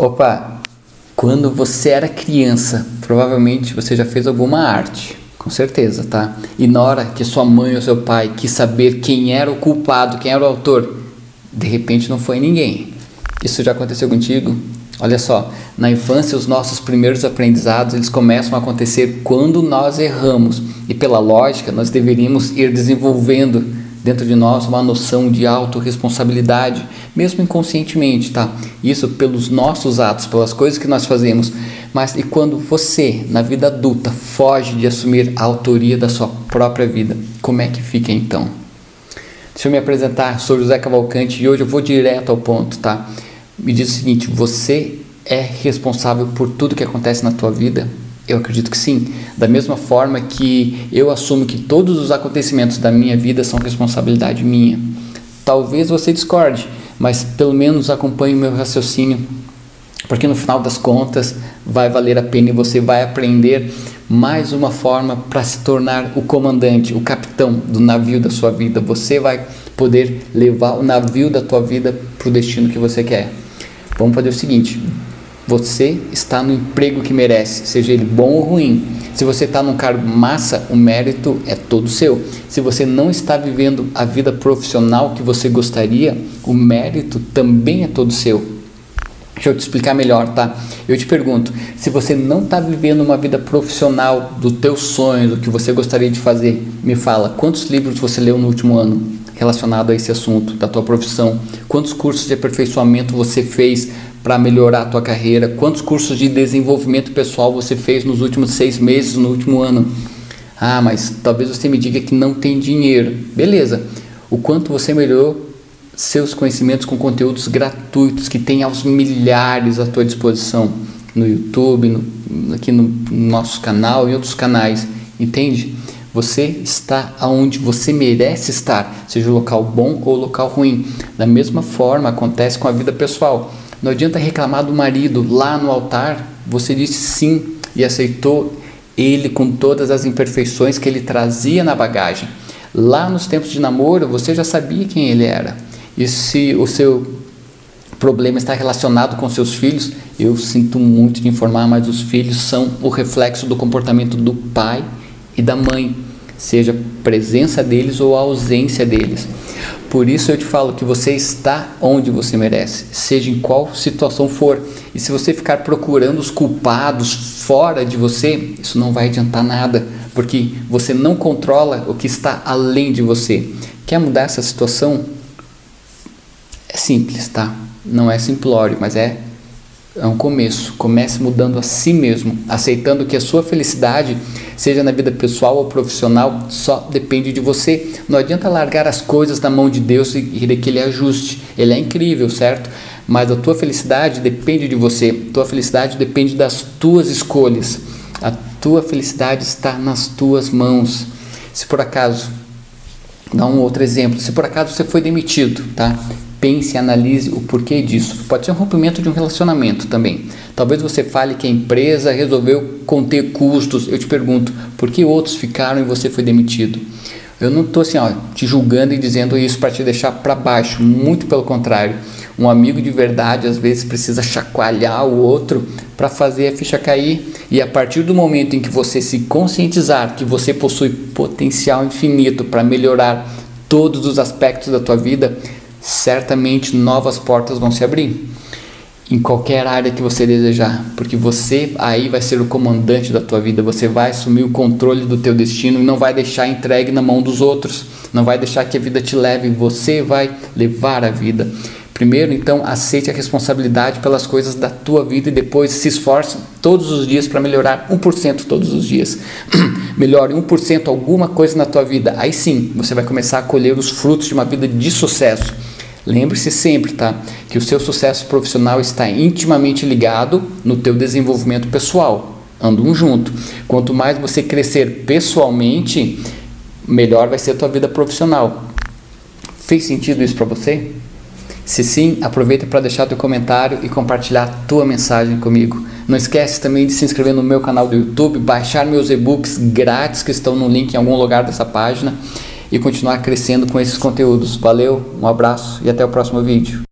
Opa, quando você era criança, provavelmente você já fez alguma arte, com certeza, tá? E na hora que sua mãe ou seu pai quis saber quem era o culpado, quem era o autor, de repente não foi ninguém. Isso já aconteceu contigo? Olha só, na infância os nossos primeiros aprendizados eles começam a acontecer quando nós erramos e pela lógica nós deveríamos ir desenvolvendo dentro de nós uma noção de autorresponsabilidade, mesmo inconscientemente, tá? Isso pelos nossos atos, pelas coisas que nós fazemos. Mas e quando você, na vida adulta, foge de assumir a autoria da sua própria vida, como é que fica então? Deixa eu me apresentar, sou José Cavalcante e hoje eu vou direto ao ponto, tá? Me diz o seguinte, você é responsável por tudo que acontece na tua vida? Eu acredito que sim. Da mesma forma que eu assumo que todos os acontecimentos da minha vida são responsabilidade minha. Talvez você discorde, mas pelo menos acompanhe o meu raciocínio, porque no final das contas vai valer a pena e você vai aprender mais uma forma para se tornar o comandante, o capitão do navio da sua vida. Você vai poder levar o navio da tua vida para o destino que você quer. Vamos fazer o seguinte: você está no emprego que merece, seja ele bom ou ruim. Se você está num cargo massa, o mérito é todo seu. Se você não está vivendo a vida profissional que você gostaria, o mérito também é todo seu. Deixa eu te explicar melhor, tá? Eu te pergunto, se você não está vivendo uma vida profissional do teu sonho, do que você gostaria de fazer, me fala, quantos livros você leu no último ano relacionado a esse assunto, da tua profissão? Quantos cursos de aperfeiçoamento você fez para melhorar a tua carreira? Quantos cursos de desenvolvimento pessoal você fez nos últimos seis meses, no último ano? Ah, mas talvez você me diga que não tem dinheiro. Beleza. O quanto você melhorou seus conhecimentos com conteúdos gratuitos que tem aos milhares à tua disposição no YouTube, no, aqui no nosso canal e outros canais, entende? Você está aonde você merece estar, seja o local bom ou o local ruim. Da mesma forma acontece com a vida pessoal. Não adianta reclamar do marido lá no altar. Você disse sim e aceitou ele com todas as imperfeições que ele trazia na bagagem. Lá nos tempos de namoro, você já sabia quem ele era. E se o seu problema está relacionado com seus filhos, eu sinto muito de informar, mas os filhos são o reflexo do comportamento do pai e da mãe, seja presença deles ou a ausência deles. Por isso eu te falo que você está onde você merece, seja em qual situação for. E se você ficar procurando os culpados fora de você, isso não vai adiantar nada, porque você não controla o que está além de você. Quer mudar essa situação? É simples, tá? Não é simplório, mas é é um começo. Comece mudando a si mesmo, aceitando que a sua felicidade, seja na vida pessoal ou profissional, só depende de você. Não adianta largar as coisas na mão de Deus e querer que Ele ajuste. Ele é incrível, certo? Mas a tua felicidade depende de você. Tua felicidade depende das tuas escolhas. A tua felicidade está nas tuas mãos. Se por acaso, dá um outro exemplo. Se por acaso você foi demitido, tá? Pense analise o porquê disso. Pode ser um rompimento de um relacionamento também. Talvez você fale que a empresa resolveu conter custos. Eu te pergunto, por que outros ficaram e você foi demitido? Eu não estou assim, ó, te julgando e dizendo isso para te deixar para baixo. Muito pelo contrário. Um amigo de verdade às vezes precisa chacoalhar o outro para fazer a ficha cair. E a partir do momento em que você se conscientizar que você possui potencial infinito para melhorar todos os aspectos da tua vida, certamente novas portas vão se abrir em qualquer área que você desejar, porque você aí vai ser o comandante da tua vida, você vai assumir o controle do teu destino e não vai deixar entregue na mão dos outros, não vai deixar que a vida te leve, você vai levar a vida. Primeiro, então, aceite a responsabilidade pelas coisas da tua vida e depois se esforce todos os dias para melhorar 1% todos os dias. Melhore 1% alguma coisa na tua vida. Aí sim, você vai começar a colher os frutos de uma vida de sucesso. Lembre-se sempre, tá, que o seu sucesso profissional está intimamente ligado no teu desenvolvimento pessoal. Andam junto. Quanto mais você crescer pessoalmente, melhor vai ser a tua vida profissional. Fez sentido isso para você? Se sim, aproveita para deixar teu comentário e compartilhar tua mensagem comigo. Não esquece também de se inscrever no meu canal do YouTube, baixar meus e-books grátis que estão no link em algum lugar dessa página e continuar crescendo com esses conteúdos. Valeu, um abraço e até o próximo vídeo.